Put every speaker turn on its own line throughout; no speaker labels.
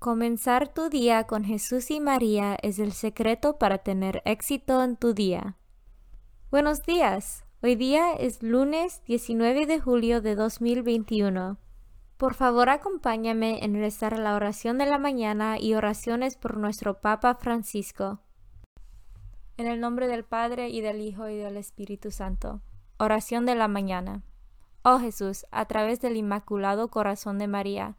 Comenzar tu día con Jesús y María es el secreto para tener éxito en tu día. Buenos días. Hoy día es lunes 19 de julio de 2021. Por favor, acompáñame en rezar la oración de la mañana y oraciones por nuestro Papa Francisco. En el nombre del Padre y del Hijo y del Espíritu Santo. Oración de la mañana. Oh Jesús, a través del Inmaculado Corazón de María,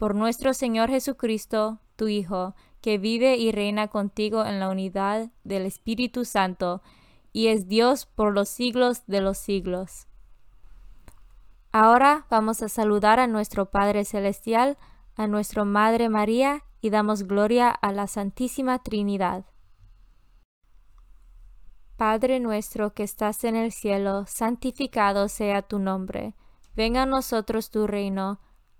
por nuestro Señor Jesucristo, tu Hijo, que vive y reina contigo en la unidad del Espíritu Santo, y es Dios por los siglos de los siglos. Ahora vamos a saludar a nuestro Padre Celestial, a nuestra Madre María, y damos gloria a la Santísima Trinidad. Padre nuestro que estás en el cielo, santificado sea tu nombre. Venga a nosotros tu reino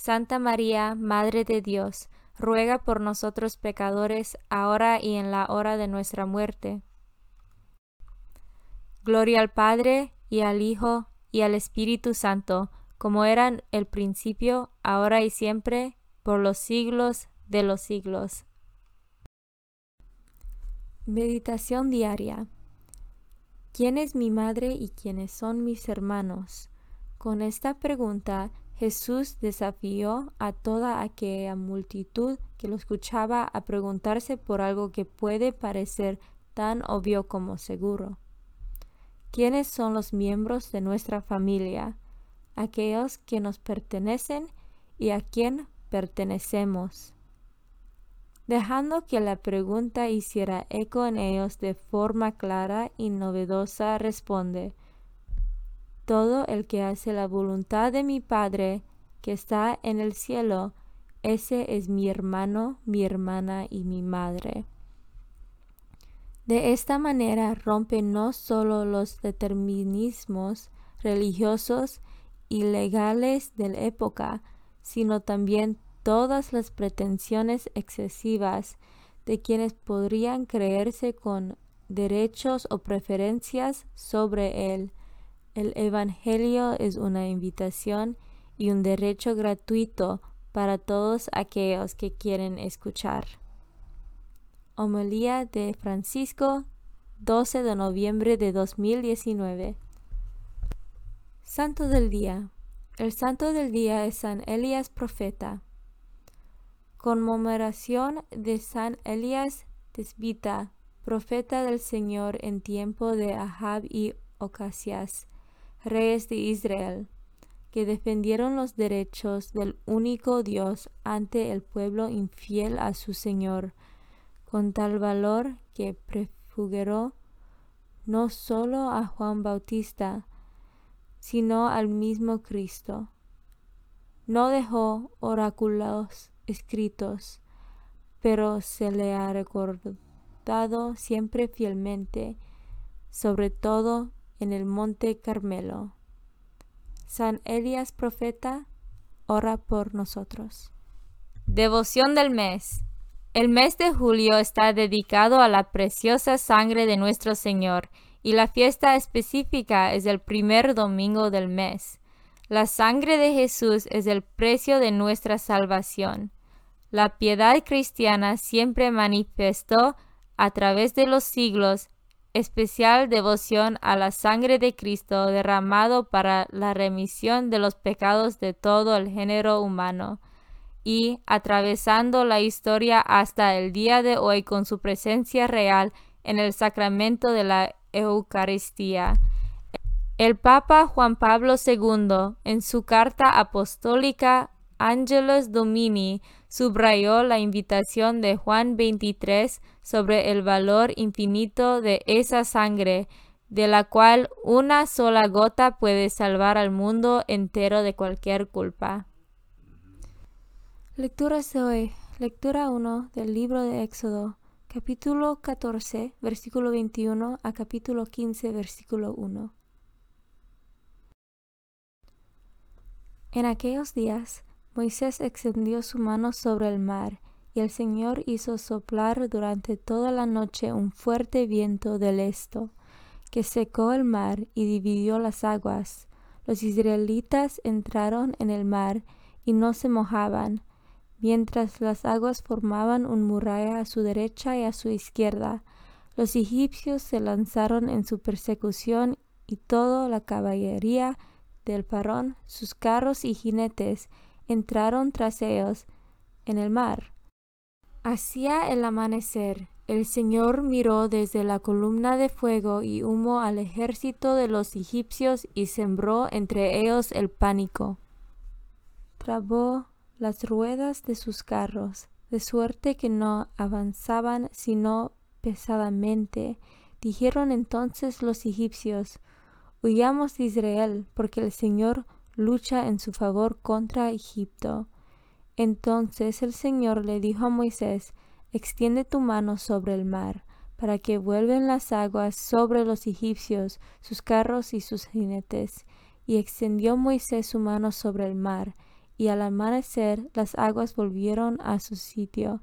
Santa María, Madre de Dios, ruega por nosotros pecadores, ahora y en la hora de nuestra muerte. Gloria al Padre, y al Hijo, y al Espíritu Santo, como eran el principio, ahora y siempre, por los siglos de los siglos. Meditación diaria. ¿Quién es mi madre y quiénes son mis hermanos? Con esta pregunta Jesús desafió a toda aquella multitud que lo escuchaba a preguntarse por algo que puede parecer tan obvio como seguro. ¿Quiénes son los miembros de nuestra familia? Aquellos que nos pertenecen y a quién pertenecemos. Dejando que la pregunta hiciera eco en ellos de forma clara y novedosa, responde, todo el que hace la voluntad de mi Padre que está en el cielo, ese es mi hermano, mi hermana y mi madre. De esta manera rompe no solo los determinismos religiosos y legales de la época, sino también todas las pretensiones excesivas de quienes podrían creerse con derechos o preferencias sobre él, el Evangelio es una invitación y un derecho gratuito para todos aquellos que quieren escuchar. Homilía de Francisco, 12 de noviembre de 2019. Santo del Día. El Santo del Día es San Elías Profeta. Conmemoración de San Elías Tesbita, profeta del Señor en tiempo de Ahab y Ocasias reyes de Israel, que defendieron los derechos del único Dios ante el pueblo infiel a su Señor, con tal valor que prefiguró no solo a Juan Bautista, sino al mismo Cristo. No dejó oráculos escritos, pero se le ha recordado siempre fielmente, sobre todo en el monte Carmelo. San Elías Profeta, ora por nosotros. Devoción del mes. El mes de julio está dedicado a la preciosa sangre de nuestro Señor y la fiesta específica es el primer domingo del mes. La sangre de Jesús es el precio de nuestra salvación. La piedad cristiana siempre manifestó a través de los siglos especial devoción a la sangre de Cristo derramado para la remisión de los pecados de todo el género humano y atravesando la historia hasta el día de hoy con su presencia real en el sacramento de la Eucaristía. El Papa Juan Pablo II, en su carta apostólica Angelus Domini, subrayó la invitación de Juan 23 sobre el valor infinito de esa sangre, de la cual una sola gota puede salvar al mundo entero de cualquier culpa. Lectura de hoy. Lectura 1 del libro de Éxodo, capítulo 14, versículo 21 a capítulo 15, versículo 1. En aquellos días, Moisés extendió su mano sobre el mar, y el Señor hizo soplar durante toda la noche un fuerte viento del esto, que secó el mar y dividió las aguas. Los israelitas entraron en el mar y no se mojaban, mientras las aguas formaban un muralla a su derecha y a su izquierda. Los egipcios se lanzaron en su persecución y toda la caballería del parón, sus carros y jinetes, entraron tras ellos en el mar. Hacia el amanecer, el Señor miró desde la columna de fuego y humo al ejército de los egipcios y sembró entre ellos el pánico. Trabó las ruedas de sus carros, de suerte que no avanzaban sino pesadamente. Dijeron entonces los egipcios, Huyamos de Israel, porque el Señor lucha en su favor contra Egipto. Entonces el Señor le dijo a Moisés, extiende tu mano sobre el mar, para que vuelven las aguas sobre los egipcios, sus carros y sus jinetes. Y extendió Moisés su mano sobre el mar, y al amanecer las aguas volvieron a su sitio,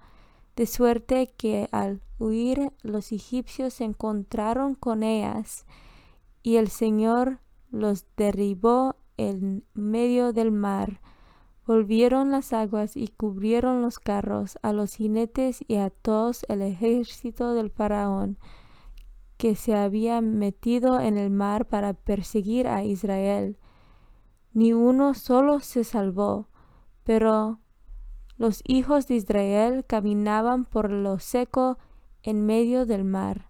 de suerte que al huir los egipcios se encontraron con ellas, y el Señor los derribó en medio del mar. Volvieron las aguas y cubrieron los carros, a los jinetes y a todos el ejército del faraón, que se había metido en el mar para perseguir a Israel. Ni uno solo se salvó, pero los hijos de Israel caminaban por lo seco en medio del mar.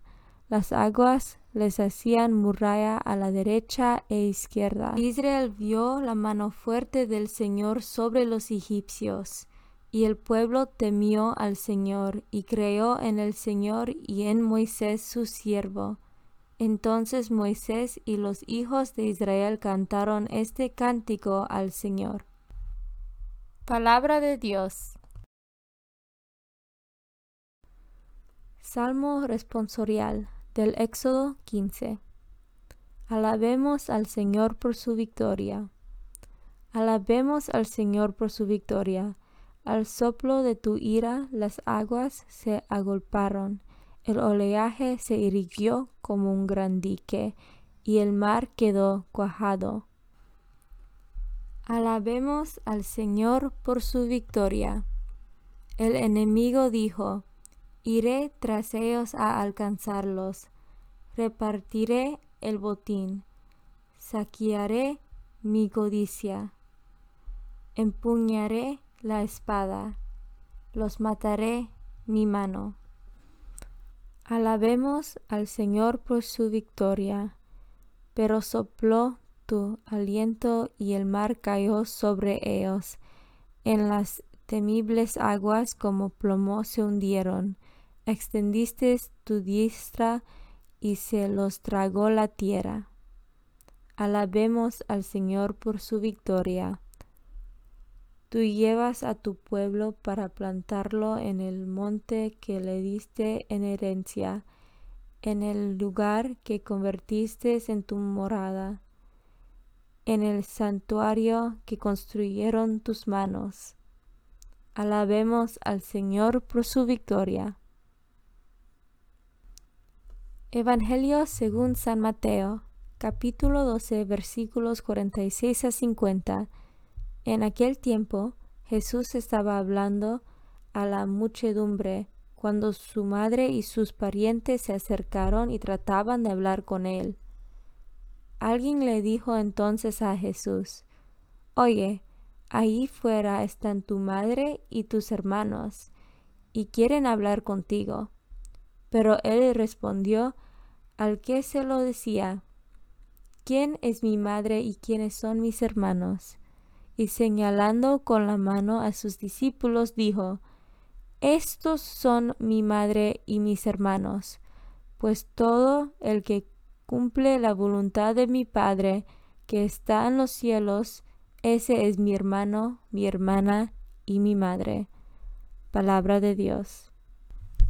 Las aguas les hacían muralla a la derecha e izquierda. Israel vio la mano fuerte del Señor sobre los egipcios, y el pueblo temió al Señor, y creyó en el Señor y en Moisés su siervo. Entonces Moisés y los hijos de Israel cantaron este cántico al Señor. Palabra de Dios. Salmo responsorial del Éxodo 15. Alabemos al Señor por su victoria. Alabemos al Señor por su victoria. Al soplo de tu ira las aguas se agolparon, el oleaje se irguió como un gran dique, y el mar quedó cuajado. Alabemos al Señor por su victoria. El enemigo dijo, Iré tras ellos a alcanzarlos, repartiré el botín, saquearé mi codicia, empuñaré la espada, los mataré mi mano. Alabemos al Señor por su victoria, pero sopló tu aliento y el mar cayó sobre ellos. En las temibles aguas como plomo se hundieron extendiste tu diestra y se los tragó la tierra. Alabemos al Señor por su victoria. Tú llevas a tu pueblo para plantarlo en el monte que le diste en herencia, en el lugar que convertiste en tu morada, en el santuario que construyeron tus manos. Alabemos al Señor por su victoria. Evangelio según San Mateo, capítulo 12, versículos 46 a 50. En aquel tiempo Jesús estaba hablando a la muchedumbre cuando su madre y sus parientes se acercaron y trataban de hablar con él. Alguien le dijo entonces a Jesús, Oye, ahí fuera están tu madre y tus hermanos, y quieren hablar contigo. Pero él respondió al que se lo decía, ¿quién es mi madre y quiénes son mis hermanos? Y señalando con la mano a sus discípulos, dijo, Estos son mi madre y mis hermanos, pues todo el que cumple la voluntad de mi Padre que está en los cielos, ese es mi hermano, mi hermana y mi madre. Palabra de Dios.